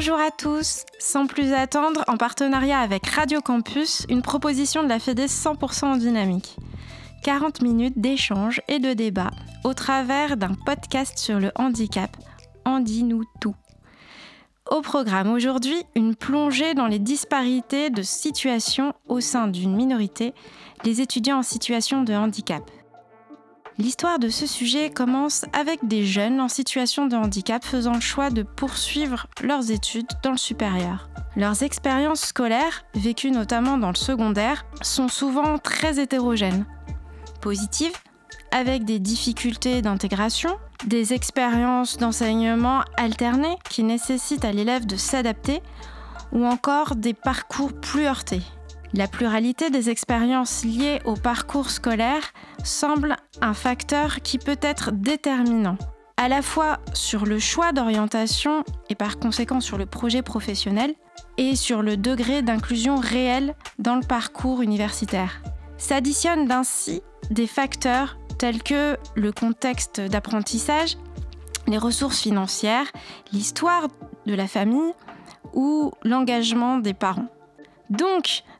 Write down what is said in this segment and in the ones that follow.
Bonjour à tous. Sans plus attendre, en partenariat avec Radio Campus, une proposition de la Fédé 100% en dynamique. 40 minutes d'échange et de débat au travers d'un podcast sur le handicap. En dis-nous tout. Au programme aujourd'hui, une plongée dans les disparités de situation au sein d'une minorité, les étudiants en situation de handicap. L'histoire de ce sujet commence avec des jeunes en situation de handicap faisant le choix de poursuivre leurs études dans le supérieur. Leurs expériences scolaires, vécues notamment dans le secondaire, sont souvent très hétérogènes. Positives, avec des difficultés d'intégration, des expériences d'enseignement alternées qui nécessitent à l'élève de s'adapter, ou encore des parcours plus heurtés. La pluralité des expériences liées au parcours scolaire semble un facteur qui peut être déterminant, à la fois sur le choix d'orientation et par conséquent sur le projet professionnel, et sur le degré d'inclusion réelle dans le parcours universitaire. S'additionnent ainsi des facteurs tels que le contexte d'apprentissage, les ressources financières, l'histoire de la famille ou l'engagement des parents.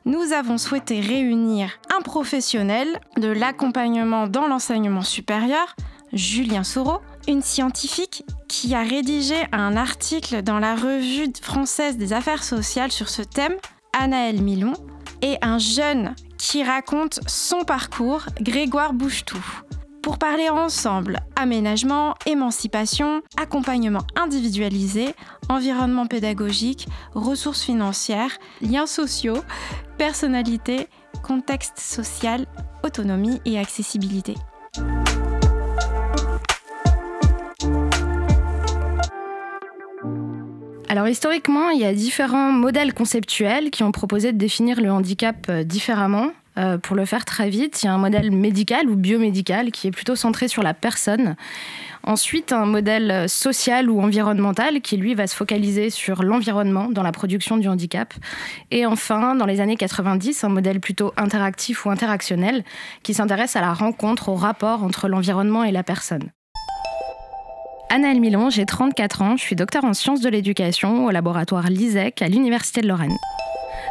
Nous avons souhaité réunir un professionnel de l'accompagnement dans l'enseignement supérieur, Julien Soro, une scientifique qui a rédigé un article dans la revue française des affaires sociales sur ce thème, Anaël Milon, et un jeune qui raconte son parcours, Grégoire Bouchetou pour parler ensemble aménagement, émancipation, accompagnement individualisé, environnement pédagogique, ressources financières, liens sociaux, personnalité, contexte social, autonomie et accessibilité. Alors historiquement, il y a différents modèles conceptuels qui ont proposé de définir le handicap euh, différemment. Euh, pour le faire très vite, il y a un modèle médical ou biomédical qui est plutôt centré sur la personne. Ensuite, un modèle social ou environnemental qui, lui, va se focaliser sur l'environnement dans la production du handicap. Et enfin, dans les années 90, un modèle plutôt interactif ou interactionnel qui s'intéresse à la rencontre, au rapport entre l'environnement et la personne. Annaëlle Milon, j'ai 34 ans, je suis docteur en sciences de l'éducation au laboratoire LISEC à l'Université de Lorraine.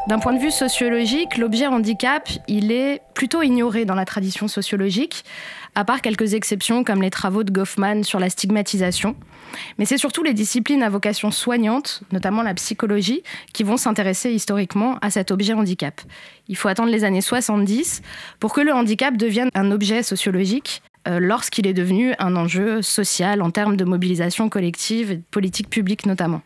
D'un point de vue sociologique, l'objet handicap, il est plutôt ignoré dans la tradition sociologique, à part quelques exceptions comme les travaux de Goffman sur la stigmatisation. Mais c'est surtout les disciplines à vocation soignante, notamment la psychologie, qui vont s'intéresser historiquement à cet objet handicap. Il faut attendre les années 70 pour que le handicap devienne un objet sociologique euh, lorsqu'il est devenu un enjeu social en termes de mobilisation collective et de politique publique notamment.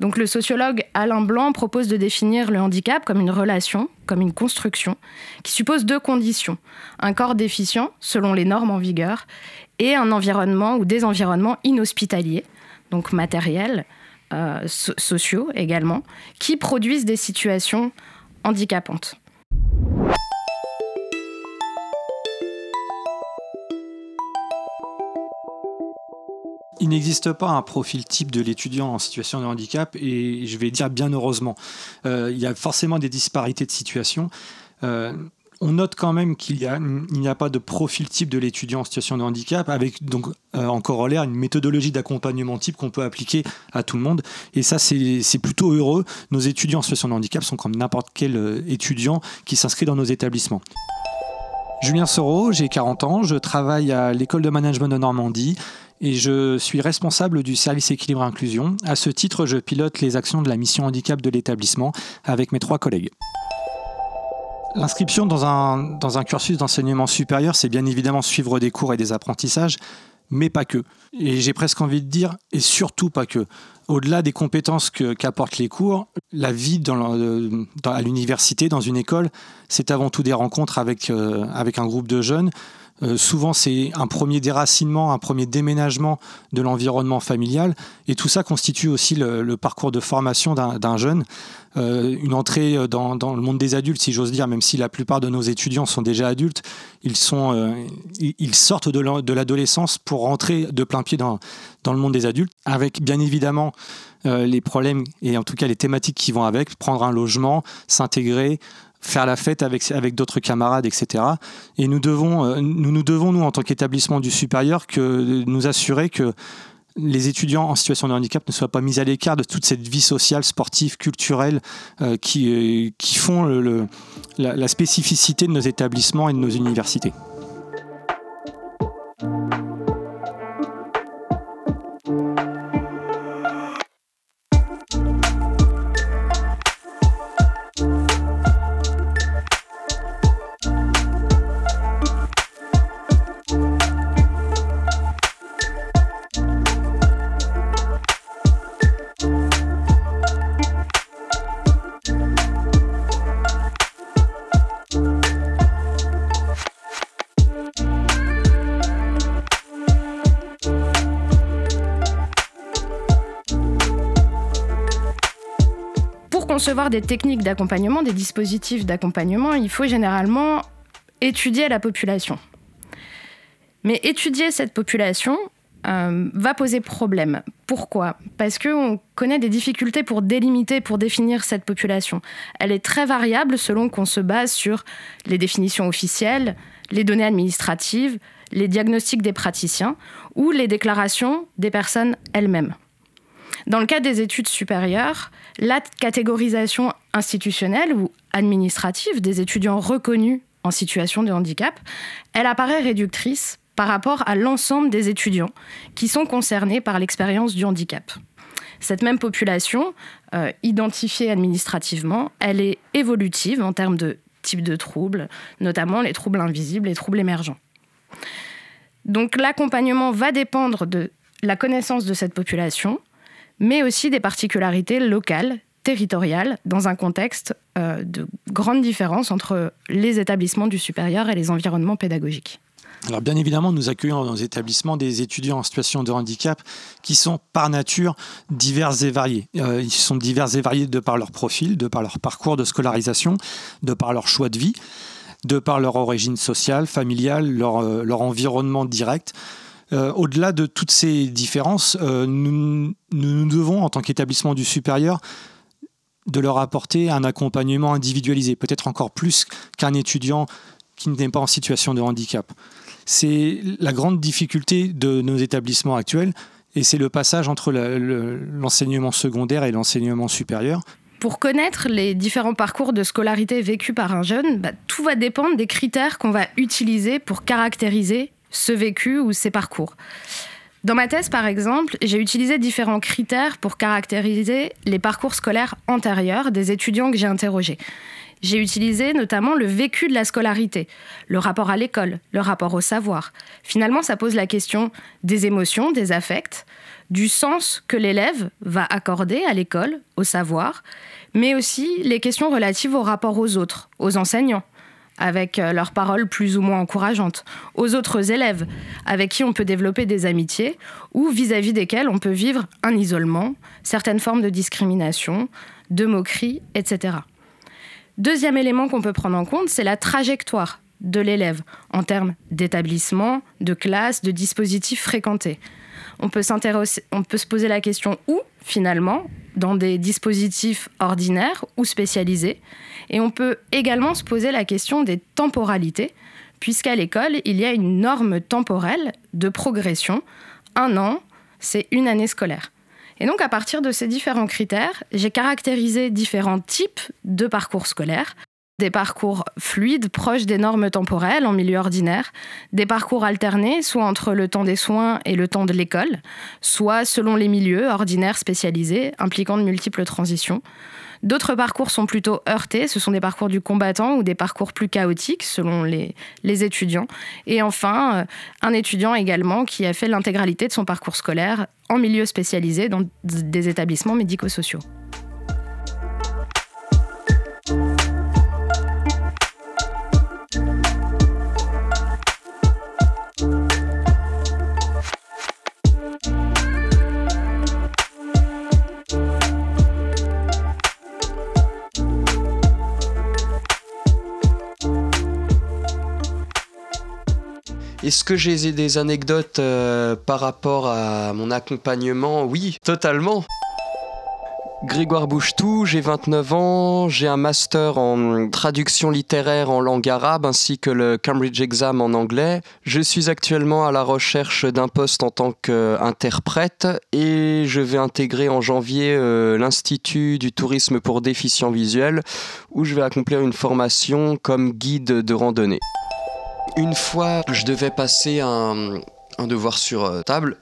Donc le sociologue Alain Blanc propose de définir le handicap comme une relation, comme une construction, qui suppose deux conditions. Un corps déficient, selon les normes en vigueur, et un environnement ou des environnements inhospitaliers, donc matériels, euh, sociaux également, qui produisent des situations handicapantes. Il n'existe pas un profil type de l'étudiant en situation de handicap et je vais dire bien heureusement. Euh, il y a forcément des disparités de situation. Euh, on note quand même qu'il n'y a, pas de profil type de l'étudiant en situation de handicap, avec donc euh, en corollaire une méthodologie d'accompagnement type qu'on peut appliquer à tout le monde. Et ça, c'est plutôt heureux. Nos étudiants en situation de handicap sont comme n'importe quel étudiant qui s'inscrit dans nos établissements. Julien Soro, j'ai 40 ans, je travaille à l'école de management de Normandie et je suis responsable du service équilibre inclusion. À ce titre, je pilote les actions de la mission handicap de l'établissement avec mes trois collègues. L'inscription dans un, dans un cursus d'enseignement supérieur, c'est bien évidemment suivre des cours et des apprentissages, mais pas que. Et j'ai presque envie de dire, et surtout pas que. Au-delà des compétences qu'apportent les cours, la vie à l'université, dans une école, c'est avant tout des rencontres avec, euh, avec un groupe de jeunes, euh, souvent, c'est un premier déracinement, un premier déménagement de l'environnement familial. Et tout ça constitue aussi le, parcours de formation d'un jeune. Euh, une entrée dans, le monde des adultes, si j'ose dire, même si la plupart de nos étudiants sont déjà adultes, ils, euh, sortent de l'adolescence pour rentrer de plein pied dans le monde des adultes, avec bien évidemment les problèmes et en tout cas les thématiques qui vont avec, prendre un logement, s'intégrer, faire la fête avec, avec d'autres camarades, etc. Et nous devons, euh, nous, devons, nous, en tant qu'établissement du supérieur, que, nous assurer que les étudiants en situation de handicap ne soient pas mis à l'écart de toute cette vie sociale, sportive, culturelle qui, qui font la spécificité de nos établissements et de nos universités. Concevoir des techniques d'accompagnement, des dispositifs d'accompagnement, il faut généralement étudier la population. Mais étudier cette population euh, va poser problème. Pourquoi? Parce qu'on connaît des difficultés pour délimiter, pour définir cette population. Elle est très variable selon qu'on se base sur les définitions officielles, les données administratives, les diagnostics des praticiens ou les déclarations des personnes elles-mêmes. Dans le cas des études supérieures, la catégorisation institutionnelle ou administrative des étudiants reconnus en situation de handicap, elle apparaît réductrice par rapport à l'ensemble des étudiants qui sont concernés par l'expérience du handicap. Cette même population, euh, identifiée administrativement, elle est évolutive en termes de type de troubles, notamment les troubles invisibles et troubles émergents. Donc l'accompagnement va dépendre de la connaissance de cette population, mais aussi des particularités locales, territoriales, dans un contexte euh, de grande différence entre les établissements du supérieur et les environnements pédagogiques. Alors bien évidemment, nous accueillons dans nos établissements des étudiants en situation de handicap qui sont par nature divers et variés. Euh, ils sont divers et variés de par leur profil, de par leur parcours de scolarisation, de par leur choix de vie, de par leur origine sociale, familiale, leur, euh, leur environnement direct. Euh, au-delà de toutes ces différences, euh, nous, nous, devons, en tant qu'établissement du supérieur, de leur apporter un accompagnement individualisé, peut-être encore plus qu'un étudiant qui n'est pas en situation de handicap. C'est la grande difficulté de nos établissements actuels et c'est le passage entre l'enseignement secondaire et l'enseignement supérieur. Pour connaître les différents parcours de scolarité vécus par un jeune, bah, tout va dépendre des critères qu'on va utiliser pour caractériser ce vécu ou ces parcours. Dans ma thèse, par exemple, j'ai utilisé différents critères pour caractériser les parcours scolaires antérieurs des étudiants que j'ai interrogés. J'ai utilisé notamment le vécu de la scolarité, le rapport à l'école, le rapport au savoir. Finalement, ça pose la question des émotions, des affects, du sens que l'élève va accorder à l'école, au savoir, mais aussi les questions relatives au rapport aux autres, aux enseignants, avec euh, leurs paroles plus ou moins encourageantes, aux autres élèves avec qui on peut développer des amitiés ou vis-à-vis desquels on peut vivre un isolement, certaines formes de discrimination, de moquerie, etc. Deuxième élément qu'on peut prendre en compte, c'est la trajectoire de l'élève en termes d'établissement, de classe, de dispositifs fréquentés. On peut, se poser la question où, finalement, dans des dispositifs ordinaires ou spécialisés. Et on peut également se poser la question des temporalités, puisqu'à l'école, il y a une norme temporelle de progression. Un an, c'est une année scolaire. Et donc, à partir de ces différents critères, j'ai caractérisé différents types de parcours scolaires des parcours fluides, proches des normes temporelles en milieu ordinaire, des parcours alternés, soit entre le temps des soins et le temps de l'école, soit selon les milieux ordinaires spécialisés, impliquant de multiples transitions. D'autres parcours sont plutôt heurtés, ce sont des parcours du combattant ou des parcours plus chaotiques selon les, étudiants. Et enfin, euh, un étudiant également qui a fait l'intégralité de son parcours scolaire en milieu spécialisé dans des établissements médico-sociaux. Est-ce que j'ai des anecdotes euh, par rapport à mon accompagnement? Oui, totalement. Grégoire Bouchetou, j'ai 29 ans, j'ai un master en traduction littéraire en langue arabe ainsi que le Cambridge Exam en anglais. Je suis actuellement à la recherche d'un poste en tant qu'interprète et je vais intégrer en janvier euh, l'Institut du tourisme pour déficients visuels où je vais accomplir une formation comme guide de randonnée. Une fois, je devais passer un, devoir sur euh, table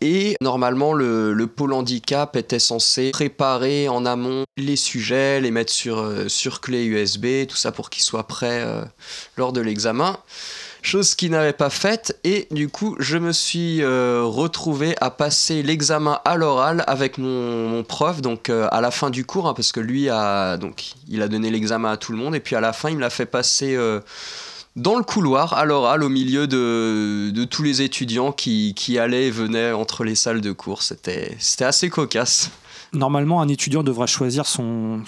et normalement, le, pôle handicap était censé préparer en amont les sujets, les mettre sur, euh, sur clé USB, tout ça pour qu'ils soient prêts euh, lors de l'examen. Chose qu'ils n'avaient pas faite, et du coup, je me suis retrouvé à passer l'examen à l'oral avec mon, prof, donc à la fin du cours, hein, parce que lui a, donc, il a donné l'examen à tout le monde, et puis à la fin, il me l'a fait passer dans le couloir, à l'oral, au milieu de, tous les étudiants qui, allaient et venaient entre les salles de cours. C'était assez cocasse. Normalement, un étudiant devra choisir son,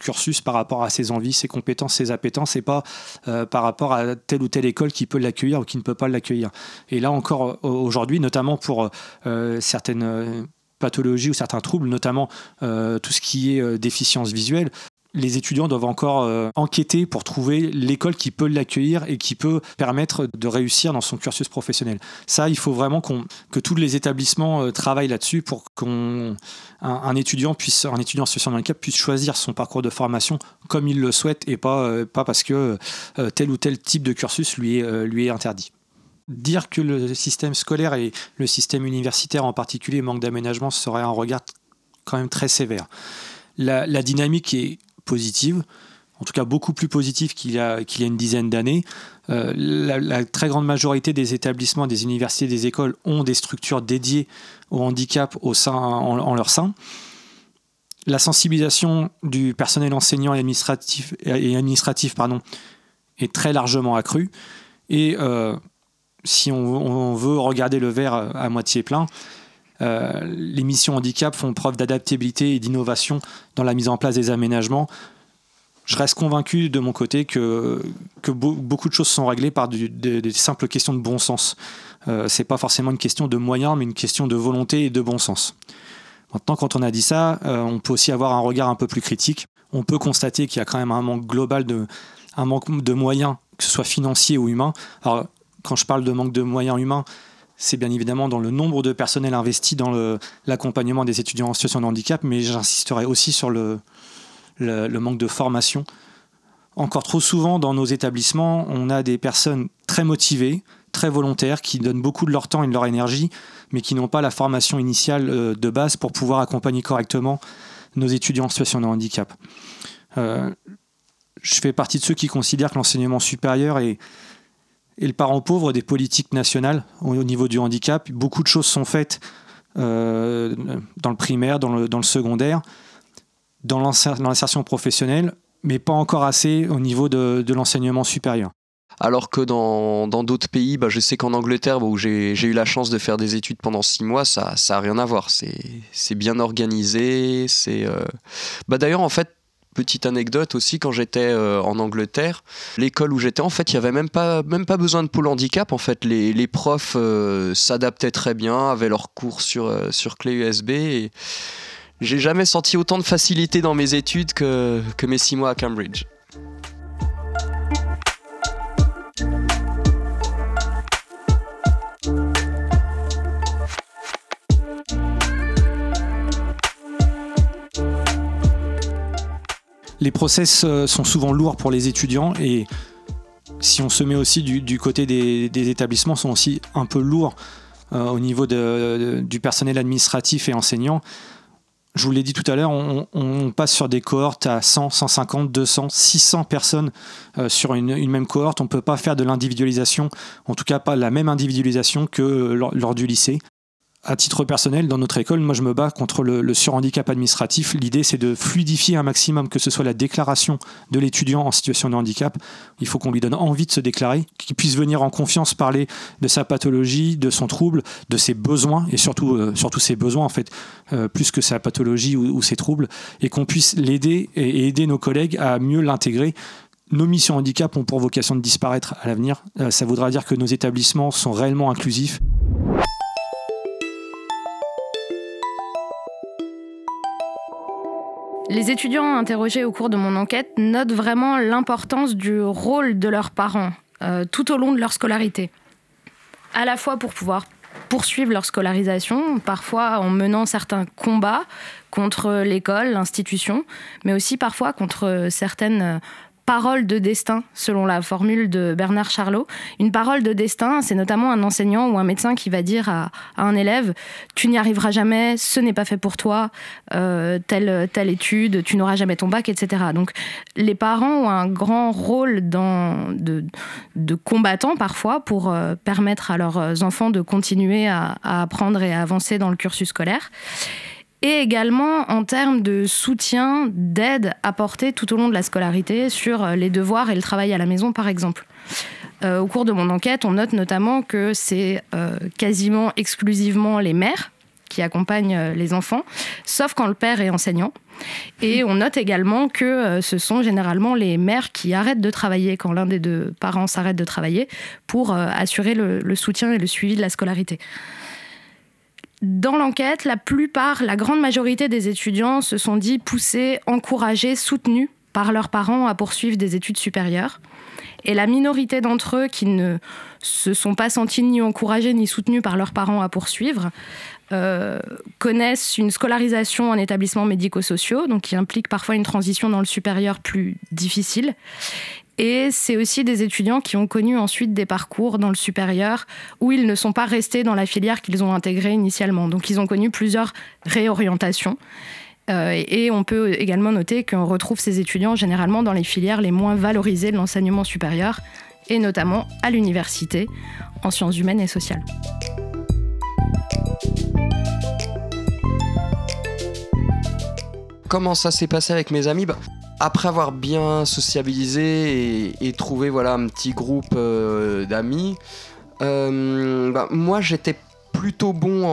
cursus par rapport à ses envies, ses compétences, ses appétences, et pas euh, par rapport à telle ou telle école qui peut l'accueillir ou qui ne peut pas l'accueillir. Et là encore, aujourd'hui, notamment pour euh, certaines pathologies ou certains troubles, notamment euh, tout ce qui est déficience visuelle, les étudiants doivent encore euh, enquêter pour trouver l'école qui peut l'accueillir et qui peut permettre de réussir dans son cursus professionnel. Ça, il faut vraiment que tous les établissements euh, travaillent là-dessus pour qu'un un étudiant puisse, un étudiant en situation de handicap puisse choisir son parcours de formation comme il le souhaite et pas, euh, pas parce que tel ou tel type de cursus lui est, lui est interdit dire que le système scolaire et le système universitaire en particulier manque d'aménagement serait un regard quand même très sévère. La, dynamique est positive, en tout cas beaucoup plus positive qu'il y a, qu'il y a une dizaine d'années. Euh, la, très grande majorité des établissements, des universités, des écoles ont des structures dédiées au handicap au sein, en, leur sein. La sensibilisation du personnel enseignant et administratif, et administratif pardon, est très largement accrue. Et euh, si on, veut regarder le verre à moitié plein, euh, les missions handicap font preuve d'adaptabilité et d'innovation dans la mise en place des aménagements. Je reste convaincu de mon côté que, beaucoup de choses sont réglées par des, simples questions de bon sens. Euh, Ce n'est pas forcément une question de moyens, mais une question de volonté et de bon sens. Maintenant, quand on a dit ça, euh, on peut aussi avoir un regard un peu plus critique. On peut constater qu'il y a quand même un manque global de, un manque de moyens, que ce soit financiers ou humains. Alors, quand je parle de manque de moyens humains, c'est bien évidemment dans le nombre de personnels investis dans l'accompagnement des étudiants en situation de handicap, mais j'insisterai aussi sur le, manque de formation. Encore trop souvent dans nos établissements, on a des personnes très motivées, très volontaires, qui donnent beaucoup de leur temps et de leur énergie, mais qui n'ont pas la formation initiale euh, de base pour pouvoir accompagner correctement nos étudiants en situation de handicap. Euh, je fais partie de ceux qui considèrent que l'enseignement supérieur est, et le parent pauvre des politiques nationales au, niveau du handicap. Beaucoup de choses sont faites euh, dans le primaire, dans le, secondaire, dans l'insertion professionnelle, mais pas encore assez au niveau de, l'enseignement supérieur. Alors que dans d'autres pays, bah, je sais qu'en Angleterre, où j'ai eu la chance de faire des études pendant six mois, ça n'a rien à voir. C'est bien organisé. euh, bah, D'ailleurs, en fait, petite anecdote aussi, quand j'étais euh, en Angleterre, l'école où j'étais, en fait, il n'y avait même pas, même pas besoin de pôle handicap. En fait, les, profs euh, s'adaptaient très bien, avaient leurs cours sur, euh, sur clé USB. Et j'ai jamais senti autant de facilité dans mes études que, que mes six mois à Cambridge. Les process euh, sont souvent lourds pour les étudiants et si on se met aussi du, côté des, établissements, sont aussi un peu lourds euh, au niveau du personnel administratif et enseignant. Je vous l'ai dit tout à l'heure, on, passe sur des cohortes à 100, 150, 200, 600 personnes euh, sur une, même cohorte. On ne peut pas faire de l'individualisation, en tout cas pas la même individualisation que lors du lycée à titre personnel, dans notre école, moi je me bats contre le, surhandicap administratif. L'idée c'est de fluidifier un maximum, que ce soit la déclaration de l'étudiant en situation de handicap. Il faut qu'on lui donne envie de se déclarer, qu'il puisse venir en confiance parler de sa pathologie, de son trouble, de ses besoins, et surtout, euh, surtout ses besoins en fait, euh, plus que sa pathologie ou, ses troubles, et qu'on puisse l'aider et aider nos collègues à mieux l'intégrer nos missions handicap ont pour vocation de disparaître à l'avenir. Euh, ça voudra dire que nos établissements sont réellement inclusifs. Les étudiants interrogés au cours de mon enquête notent vraiment l'importance du rôle de leurs parents euh, tout au long de leur scolarité. À la fois pour pouvoir poursuivre leur scolarisation, parfois en menant certains combats contre l'école, l'institution, mais aussi parfois contre certaines parole de destin, selon la formule de Bernard Charlot. Une parole de destin, c'est notamment un enseignant ou un médecin qui va dire à, un élève Tu n'y arriveras jamais, ce n'est pas fait pour toi, euh, telle, telle étude, tu n'auras jamais ton bac, etc. Donc les parents ont un grand rôle dans, de, combattants parfois pour euh, permettre à leurs enfants de continuer à, à apprendre et à avancer dans le cursus scolaire et également en termes de soutien, d'aide apportée tout au long de la scolarité sur euh, les devoirs et le travail à la maison, par exemple. Euh, au cours de mon enquête, on note notamment que c'est euh, quasiment exclusivement les mères qui accompagnent les enfants, sauf quand le père est enseignant. Et on note également que ce sont généralement les mères qui arrêtent de travailler quand l'un des deux parents s'arrête de travailler pour assurer le soutien et le suivi de la scolarité. Dans l'enquête, la plupart, la grande majorité des étudiants se sont dit poussés, encouragés, soutenus par leurs parents à poursuivre des études supérieures. Et la minorité d'entre eux qui ne se sont pas sentis ni encouragés ni soutenus par leurs parents à poursuivre euh, connaissent une scolarisation en établissements médico-sociaux, donc qui implique parfois une transition dans le supérieur plus difficile. Et c'est aussi des étudiants qui ont connu ensuite des parcours dans le supérieur où ils ne sont pas restés dans la filière qu'ils ont intégrée initialement. Donc ils ont connu plusieurs réorientations. Euh, et on peut également noter qu'on retrouve ces étudiants généralement dans les filières les moins valorisées de l'enseignement supérieur, et notamment à l'université, en sciences humaines et sociales. Comment ça s'est passé avec mes amis? Bah, après avoir bien sociabilisé et, trouvé voilà, un petit groupe euh, d'amis, euh, bah, moi j'étais plutôt bon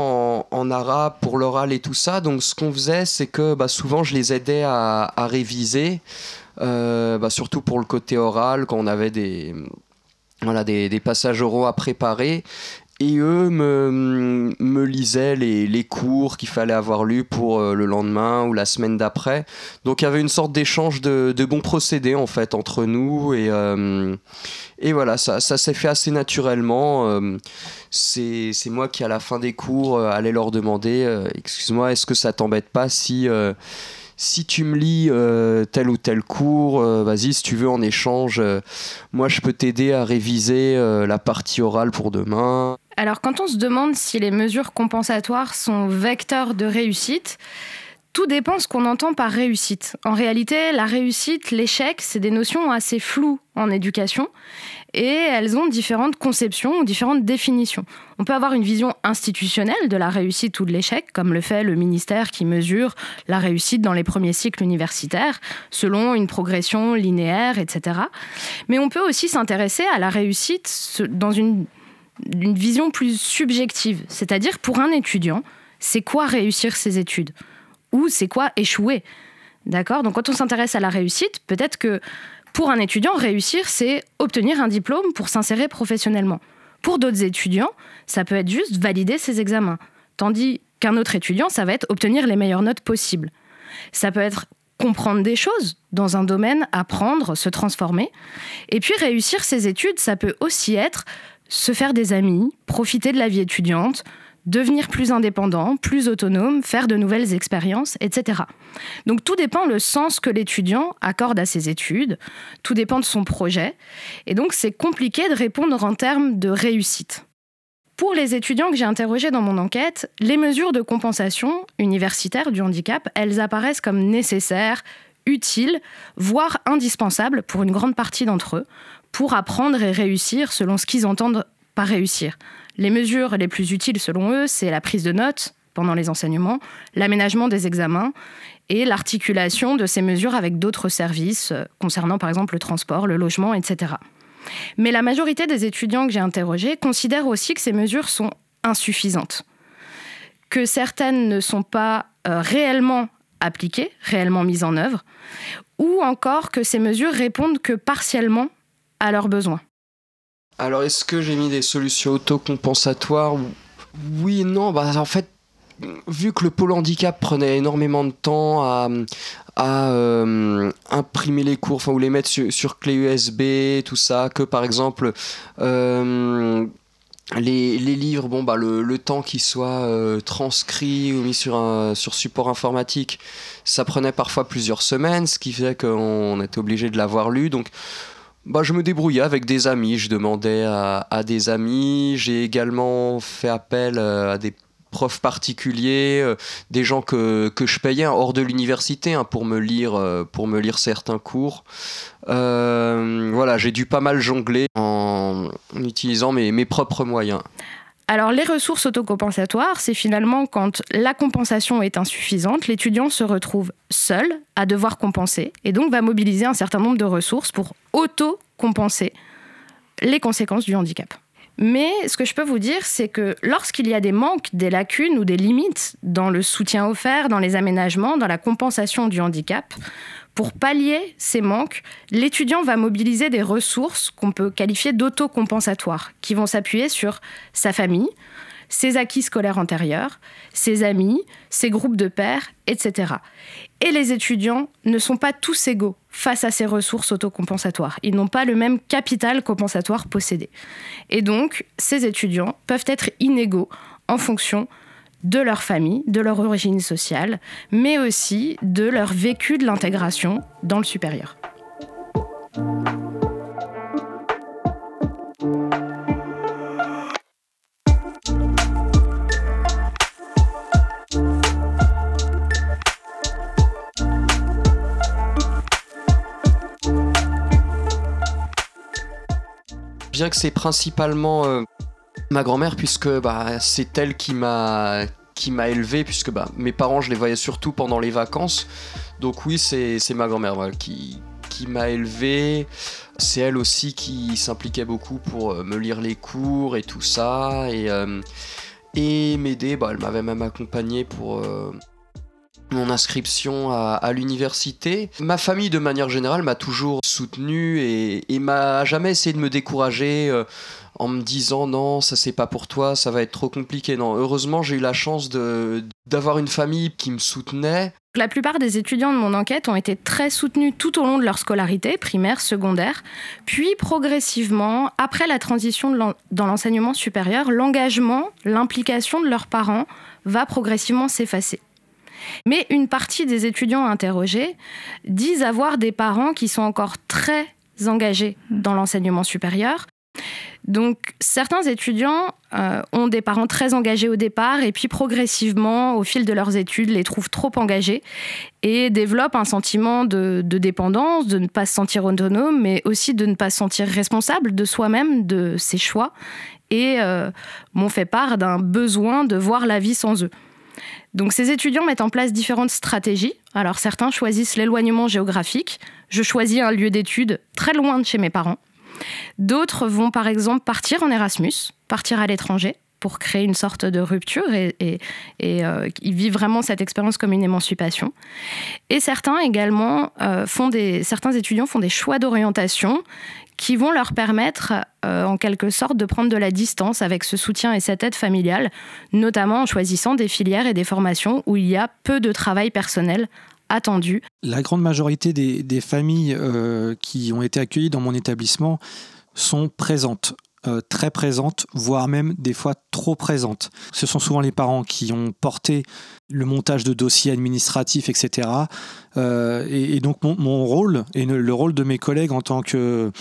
en, arabe pour l'oral et tout ça. Donc ce qu'on faisait, c'est que bah, souvent je les aidais à, réviser, euh, bah, surtout pour le côté oral, quand on avait des, voilà, des, des, passages oraux à préparer. Et eux me, me lisaient les, les cours qu'il fallait avoir lus pour euh, le lendemain ou la semaine d'après. Donc il y avait une sorte d'échange de, de, bons procédés en fait entre nous. Et, euh, et voilà, ça, ça s'est fait assez naturellement. Euh, c'est moi qui à la fin des cours allais leur demander, excuse-moi, est-ce que ça t'embête pas si si tu me lis tel ou tel cours, vas-y, si tu veux en échange, moi je peux t'aider à réviser la partie orale pour demain. Alors quand on se demande si les mesures compensatoires sont vecteurs de réussite, tout dépend ce qu'on entend par réussite. En réalité, la réussite, l'échec, c'est des notions assez floues en éducation et elles ont différentes conceptions ou différentes définitions. On peut avoir une vision institutionnelle de la réussite ou de l'échec, comme le fait le ministère qui mesure la réussite dans les premiers cycles universitaires, selon une progression linéaire, etc. Mais on peut aussi s'intéresser à la réussite dans une, une vision plus subjective, c'est-à-dire pour un étudiant, c'est quoi réussir ses études Ou c'est quoi échouer D'accord? Donc quand on s'intéresse à la réussite, peut-être que pour un étudiant, réussir, c'est obtenir un diplôme pour s'insérer professionnellement. Pour d'autres étudiants, ça peut être juste valider ses examens. Tandis qu'un autre étudiant, ça va être obtenir les meilleures notes possibles. Ça peut être comprendre des choses dans un domaine, apprendre, se transformer. Et puis réussir ses études, ça peut aussi être se faire des amis, profiter de la vie étudiante, devenir plus indépendant, plus autonome, faire de nouvelles expériences, etc. Donc tout dépend le sens que l'étudiant accorde à ses études, tout dépend de son projet, et donc c'est compliqué de répondre en termes de réussite. Pour les étudiants que j'ai interrogés dans mon enquête, les mesures de compensation universitaire du handicap, elles apparaissent comme nécessaires, utiles, voire indispensables pour une grande partie d'entre eux, pour apprendre et réussir selon ce qu'ils entendent par réussir. Les mesures les plus utiles selon eux, c'est la prise de notes pendant les enseignements, l'aménagement des examens et l'articulation de ces mesures avec d'autres services euh, concernant par exemple le transport, le logement, etc. Mais la majorité des étudiants que j'ai interrogés considèrent aussi que ces mesures sont insuffisantes, que certaines ne sont pas euh, réellement appliquées, réellement mises en œuvre, ou encore que ces mesures répondent que partiellement à leurs besoins. Alors, est-ce que j'ai mis des solutions autocompensatoires Oui, non. Bah, en fait, vu que le pôle handicap prenait énormément de temps à, euh, imprimer les cours, enfin ou les mettre sur, clé USB, tout ça, que par exemple euh, les, les, livres, bon bah le, le temps qu'ils soient euh, transcrits ou mis sur un sur support informatique, ça prenait parfois plusieurs semaines, ce qui fait qu'on était obligé de l'avoir lu. Donc bah, je me débrouillais avec des amis, je demandais à, à des amis, j'ai également fait appel à des profs particuliers, euh, des gens que, que, je payais hors de l'université hein, pour, me lire, euh, pour me lire certains cours. Euh, voilà, j'ai dû pas mal jongler en, utilisant mes, mes propres moyens. Alors les ressources autocompensatoires, c'est finalement quand la compensation est insuffisante, l'étudiant se retrouve seul à devoir compenser et donc va mobiliser un certain nombre de ressources pour auto-compenser les conséquences du handicap. Mais ce que je peux vous dire, c'est que lorsqu'il y a des manques, des lacunes ou des limites dans le soutien offert, dans les aménagements, dans la compensation du handicap, pour pallier ces manques, l'étudiant va mobiliser des ressources qu'on peut qualifier d'autocompensatoires, qui vont s'appuyer sur sa famille, ses acquis scolaires antérieurs, ses amis, ses groupes de pairs, etc. Et les étudiants ne sont pas tous égaux face à ces ressources autocompensatoires. Ils n'ont pas le même capital compensatoire possédé. Et donc, ces étudiants peuvent être inégaux en fonction de leur famille, de leur origine sociale, mais aussi de leur vécu de l'intégration dans le supérieur. bien que c'est principalement euh, ma grand-mère, puisque bah, c'est elle qui m'a qui m'a élevé, puisque bah, mes parents, je les voyais surtout pendant les vacances. Donc oui, c'est ma grand-mère qui, qui m'a élevé. C'est elle aussi qui s'impliquait beaucoup pour euh, me lire les cours et tout ça. Et, euh, et m'aider. Bah, elle m'avait même accompagné pour mon inscription à, l'université. Ma famille, de manière générale, m'a toujours soutenu et, m'a jamais essayé de me décourager euh, en me disant non, ça c'est pas pour toi, ça va être trop compliqué. Non, heureusement, j'ai eu la chance d'avoir une famille qui me soutenait. La plupart des étudiants de mon enquête ont été très soutenus tout au long de leur scolarité, primaire, secondaire, puis progressivement, après la transition dans l'enseignement supérieur, l'engagement, l'implication de leurs parents va progressivement s'effacer. Mais une partie des étudiants interrogés disent avoir des parents qui sont encore très engagés dans l'enseignement supérieur. Donc certains étudiants euh, ont des parents très engagés au départ et puis progressivement, au fil de leurs études, les trouvent trop engagés et développent un sentiment de, dépendance, de ne pas se sentir autonome, mais aussi de ne pas se sentir responsable de soi-même, de ses choix, et euh, m'ont fait part d'un besoin de voir la vie sans eux. Donc ces étudiants mettent en place différentes stratégies. Alors certains choisissent l'éloignement géographique. Je choisis un lieu d'études très loin de chez mes parents. D'autres vont par exemple partir en Erasmus, partir à l'étranger pour créer une sorte de rupture et, euh, ils vivent vraiment cette expérience comme une émancipation. Et certains également euh, font des, certains étudiants font des choix d'orientation qui vont leur permettre euh, en quelque sorte de prendre de la distance avec ce soutien et cette aide familiale, notamment en choisissant des filières et des formations où il y a peu de travail personnel La grande majorité des, familles euh, qui ont été accueillies dans mon établissement sont présentes. Euh, très présentes, voire même des fois trop présentes. Ce sont souvent les parents qui ont porté le montage de dossiers administratifs, etc. Euh, et, donc mon, rôle et le rôle de mes collègues en tant que,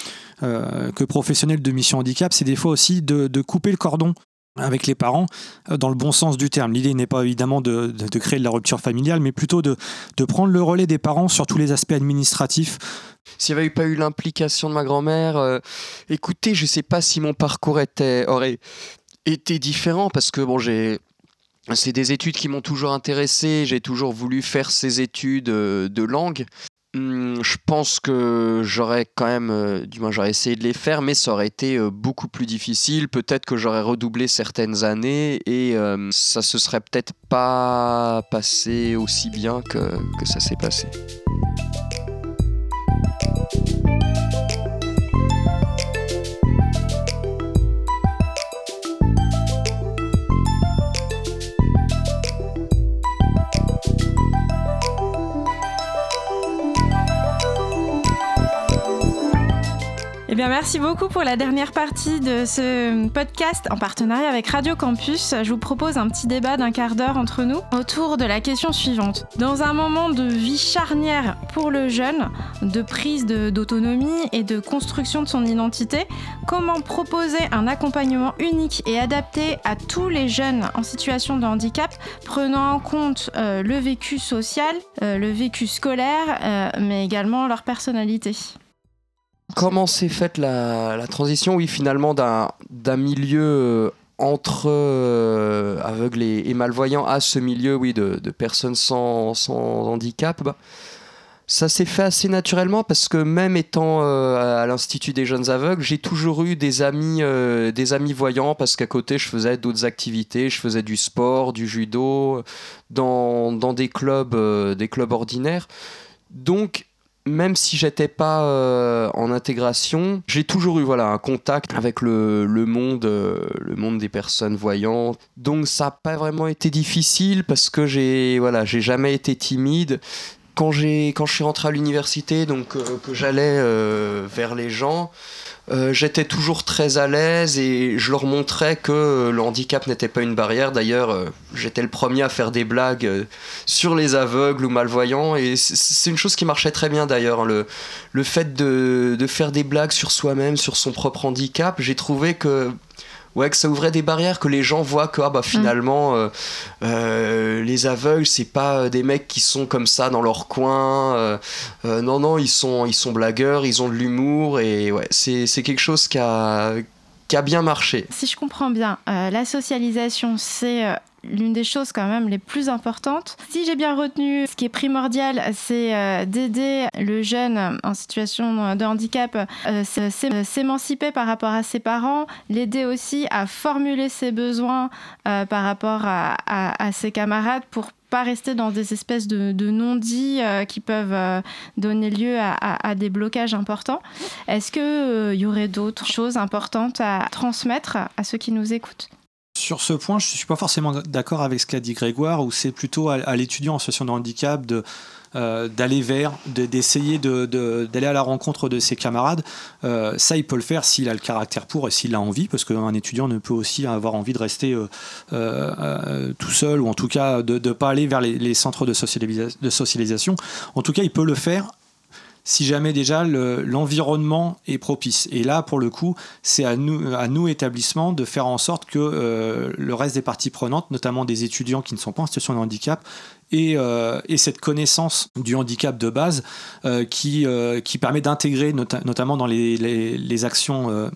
euh, professionnels de mission handicap, c'est des fois aussi de, couper le cordon avec les parents dans le bon sens du terme. L'idée n'est pas évidemment de, créer de la rupture familiale, mais plutôt de, prendre le relais des parents sur tous les aspects administratifs s'il n'y avait pas eu l'implication de ma grand-mère, euh, écoutez, je ne sais pas si mon parcours aurait été différent parce que bon, j'ai c'est des études qui m'ont toujours intéressé, j'ai toujours voulu faire ces études euh, de langue. Hum, je pense que j'aurais quand même, euh, du moins j'aurais essayé de les faire, mais ça aurait été beaucoup plus difficile. Peut-être que j'aurais redoublé certaines années et ça se serait peut-être pas passé aussi bien que ça s'est passé. Eh bien, merci beaucoup pour la dernière partie de ce podcast en partenariat avec Radio Campus. Je vous propose un petit débat d'un quart d'heure entre nous autour de la question suivante. Dans un moment de vie charnière pour le jeune, de prise d'autonomie et de construction de son identité, comment proposer un accompagnement unique et adapté à tous les jeunes en situation de handicap, prenant en compte euh, le vécu social, euh, le vécu scolaire, euh, mais également leur personnalité? Comment s'est faite la, transition, oui, finalement, d'un milieu euh, entre euh, aveugles et, malvoyants à ce milieu, oui, de, personnes sans, handicap? Bah, ça s'est fait assez naturellement parce que même étant euh, à l'Institut des jeunes aveugles, j'ai toujours eu des amis, des amis voyants parce qu'à côté, je faisais d'autres activités, je faisais du sport, du judo, dans, dans des clubs, des clubs ordinaires. Donc, même si j'étais pas euh, en intégration, j'ai toujours eu voilà un contact avec le, monde, euh, le monde des personnes voyantes. Donc ça n'a pas vraiment été difficile parce que j'ai voilà, j'ai jamais été timide. Quand j'ai quand je suis rentré à l'université, donc euh, que j'allais vers les gens, euh, j'étais toujours très à l'aise et je leur montrais que le handicap n'était pas une barrière. D'ailleurs, euh, j'étais le premier à faire des blagues euh, sur les aveugles ou malvoyants et c'est une chose qui marchait très bien d'ailleurs. Le, fait de faire des blagues sur soi-même, sur son propre handicap, j'ai trouvé que ouais, que ça ouvrait des barrières, que les gens voient que ah, bah, finalement, euh, euh, les aveugles, c'est pas euh, des mecs qui sont comme ça dans leur coin. non, non, ils sont, ils sont blagueurs, ils ont de l'humour, et ouais, c'est quelque chose qui a, qui a bien marché. Si je comprends bien, la socialisation, c'est l'une des choses quand même les plus importantes. Si j'ai bien retenu, ce qui est primordial, c'est euh, d'aider le jeune en situation de handicap euh, s'émanciper par rapport à ses parents, l'aider aussi à formuler ses besoins euh, par rapport à, ses camarades pour rester dans des espèces de, non-dits qui peuvent donner lieu à, des blocages importants. Est-ce qu'il y aurait d'autres choses importantes à transmettre à ceux qui nous écoutent? Sur ce point, je ne suis pas forcément d'accord avec ce qu'a dit Grégoire, où c'est plutôt à, l'étudiant en situation de handicap de, euh, d'aller vers, d'essayer d'aller à la rencontre de ses camarades. Euh, ça, il peut le faire s'il a le caractère pour et s'il a envie, parce qu'un étudiant ne peut aussi avoir envie de rester euh, tout seul, ou en tout cas de ne pas aller vers les, centres de, de socialisation. En tout cas, il peut le faire si jamais déjà l'environnement est propice. Et là, pour le coup, c'est à nous, à nous, établissements, de faire en sorte que le reste des parties prenantes, notamment des étudiants qui ne sont pas en situation de handicap, euh, et, cette connaissance du handicap de base euh, qui, euh, qui permet d'intégrer notamment dans les, les, actions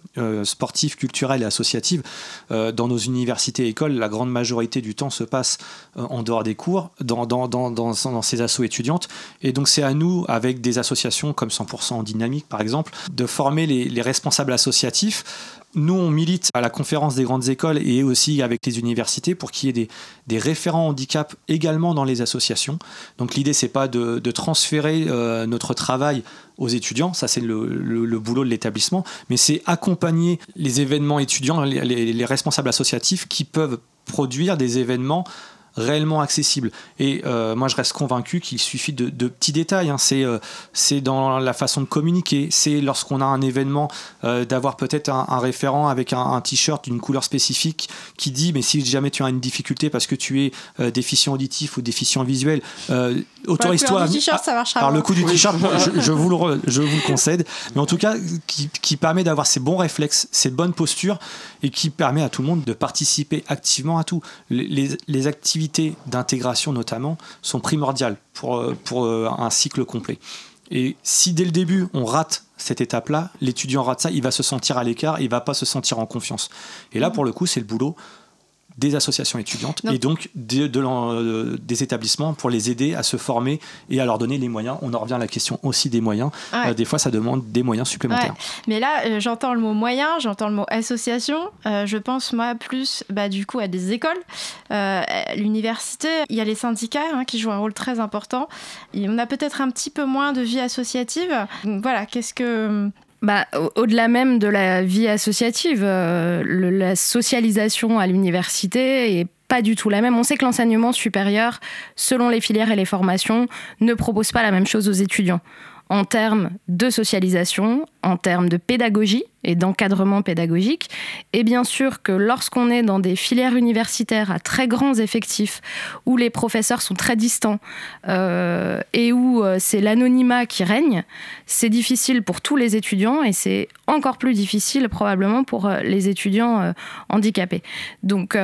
sportives, culturelles et associatives dans nos universités et écoles. La grande majorité du temps se passe en dehors des cours, dans, dans, dans, dans, ces assos étudiantes. Et donc c'est à nous, avec des associations comme 100% en dynamique par exemple, de former les, les responsables associatifs nous, on milite à la conférence des grandes écoles et aussi avec les universités pour qu'il y ait des, référents handicap également dans les associations. Donc l'idée, c'est pas de, transférer euh, notre travail aux étudiants, ça c'est le, boulot de l'établissement, mais c'est accompagner les événements étudiants, les responsables associatifs qui peuvent produire des événements réellement accessible. Et euh, moi, je reste convaincu qu'il suffit de, petits détails. Hein. Euh, c'est dans la façon de communiquer. C'est lorsqu'on a un événement, euh, d'avoir peut-être un, référent avec un, t-shirt d'une couleur spécifique qui dit mais si jamais tu as une difficulté parce que tu es déficient auditif ou déficient visuel, autorise-toi. Alors le coup du t-shirt, je, vous le, je vous le concède. Mais en tout cas, qui, qui permet d'avoir ces bons réflexes, ces bonnes postures et qui permet à tout le monde de participer activement à tout. Les, les activités d'intégration notamment sont primordiales pour, euh, pour euh, un cycle complet. Et si dès le début on rate cette étape-là, l'étudiant rate ça, il va se sentir à l'écart, il va pas se sentir en confiance. Et là, pour le coup, c'est le boulot des associations étudiantes et donc de, euh, des établissements pour les aider à se former et à leur donner les moyens. On en revient à la question aussi des moyens. Euh, des fois, ça demande des moyens supplémentaires. Mais là, euh, j'entends le mot moyen, j'entends le mot association. je pense, moi, plus bah, du coup à des écoles. L'université, il y a les syndicats hein, qui jouent un rôle très important. Et on a peut-être un petit peu moins de vie associative. voilà, qu'est-ce que bah, Au-delà même de la vie associative, euh, la socialisation à l'université est pas du tout la même. On sait que l'enseignement supérieur, selon les filières et les formations, ne propose pas la même chose aux étudiants. En termes de socialisation, en termes de pédagogie et d'encadrement pédagogique. Et bien sûr que lorsqu'on est dans des filières universitaires à très grands effectifs, où les professeurs sont très distants euh, et où euh, c'est l'anonymat qui règne, c'est difficile pour tous les étudiants et c'est encore plus difficile probablement pour euh, les étudiants handicapés. Donc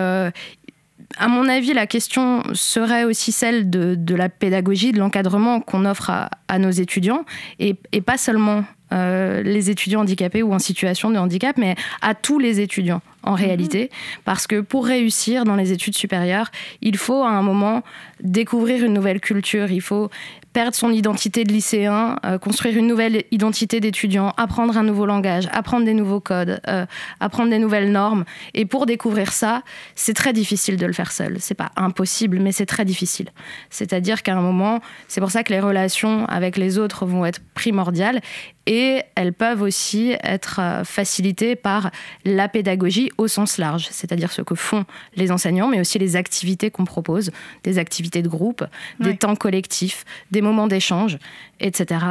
à mon avis, la question serait aussi celle de, la pédagogie, de l'encadrement qu'on offre à, nos étudiants, et, pas seulement euh, les étudiants handicapés ou en situation de handicap, mais à tous les étudiants en mhm. réalité, parce que pour réussir dans les études supérieures, il faut à un moment découvrir une nouvelle culture, il faut perdre son identité de lycéen, euh, construire une nouvelle identité d'étudiant, apprendre un nouveau langage, apprendre des nouveaux codes, euh, apprendre des nouvelles normes. Et pour découvrir ça, c'est très difficile de le faire seul. C'est pas impossible, mais c'est très difficile. C'est-à-dire qu'à un moment, c'est pour ça que les relations avec les autres vont être primordiales et elles peuvent aussi être euh, facilitées par la pédagogie au sens large, c'est-à-dire ce que font les enseignants, mais aussi les activités qu'on propose, des activités de groupe, des temps collectifs, des moments d'échange, etc.,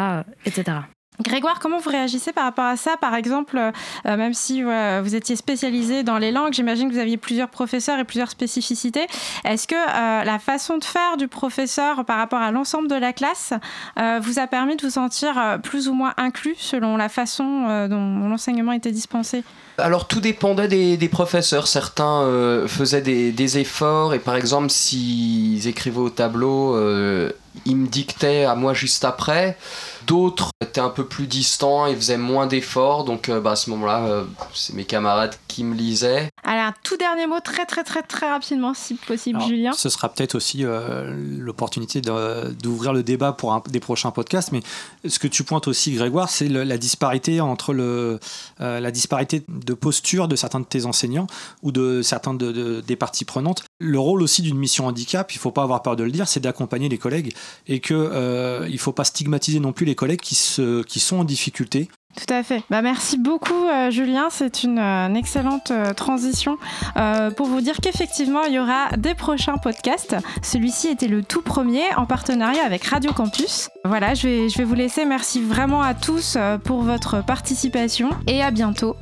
etc. Grégoire, comment vous réagissez par rapport à ça? Par exemple, euh, même si vous étiez spécialisé dans les langues, j'imagine que vous aviez plusieurs professeurs et plusieurs spécificités. Est-ce que euh, la façon de faire du professeur par rapport à l'ensemble de la classe euh, vous a permis de vous sentir plus ou moins inclus selon la façon dont l'enseignement était dispensé? Alors tout dépendait des, professeurs. Certains faisaient des, efforts et par exemple s'ils écrivaient au tableau, ils me dictaient à moi juste après. D'autres étaient un peu plus distants et faisaient moins d'efforts. Donc euh, bah, à ce moment-là, euh, c'est mes camarades qui me lisaient. Alors, un tout dernier mot, très très très très rapidement, si possible, Julien. Ce sera peut-être aussi euh, l'opportunité d'ouvrir le débat pour un, des prochains podcasts. Mais ce que tu pointes aussi, Grégoire, c'est la disparité entre le, la disparité de posture de certains de tes enseignants ou de certains de, des parties prenantes. Le rôle aussi d'une mission handicap, il ne faut pas avoir peur de le dire, c'est d'accompagner les collègues et qu'il ne faut pas stigmatiser non plus les collègues qui, sont en difficulté. Tout à fait. Bah, merci beaucoup, euh, Julien. C'est une, euh, excellente euh, transition pour vous dire qu'effectivement, il y aura des prochains podcasts. Celui-ci était le tout premier en partenariat avec Radio Campus. Voilà, je vais vous laisser. Merci vraiment à tous pour votre participation et à bientôt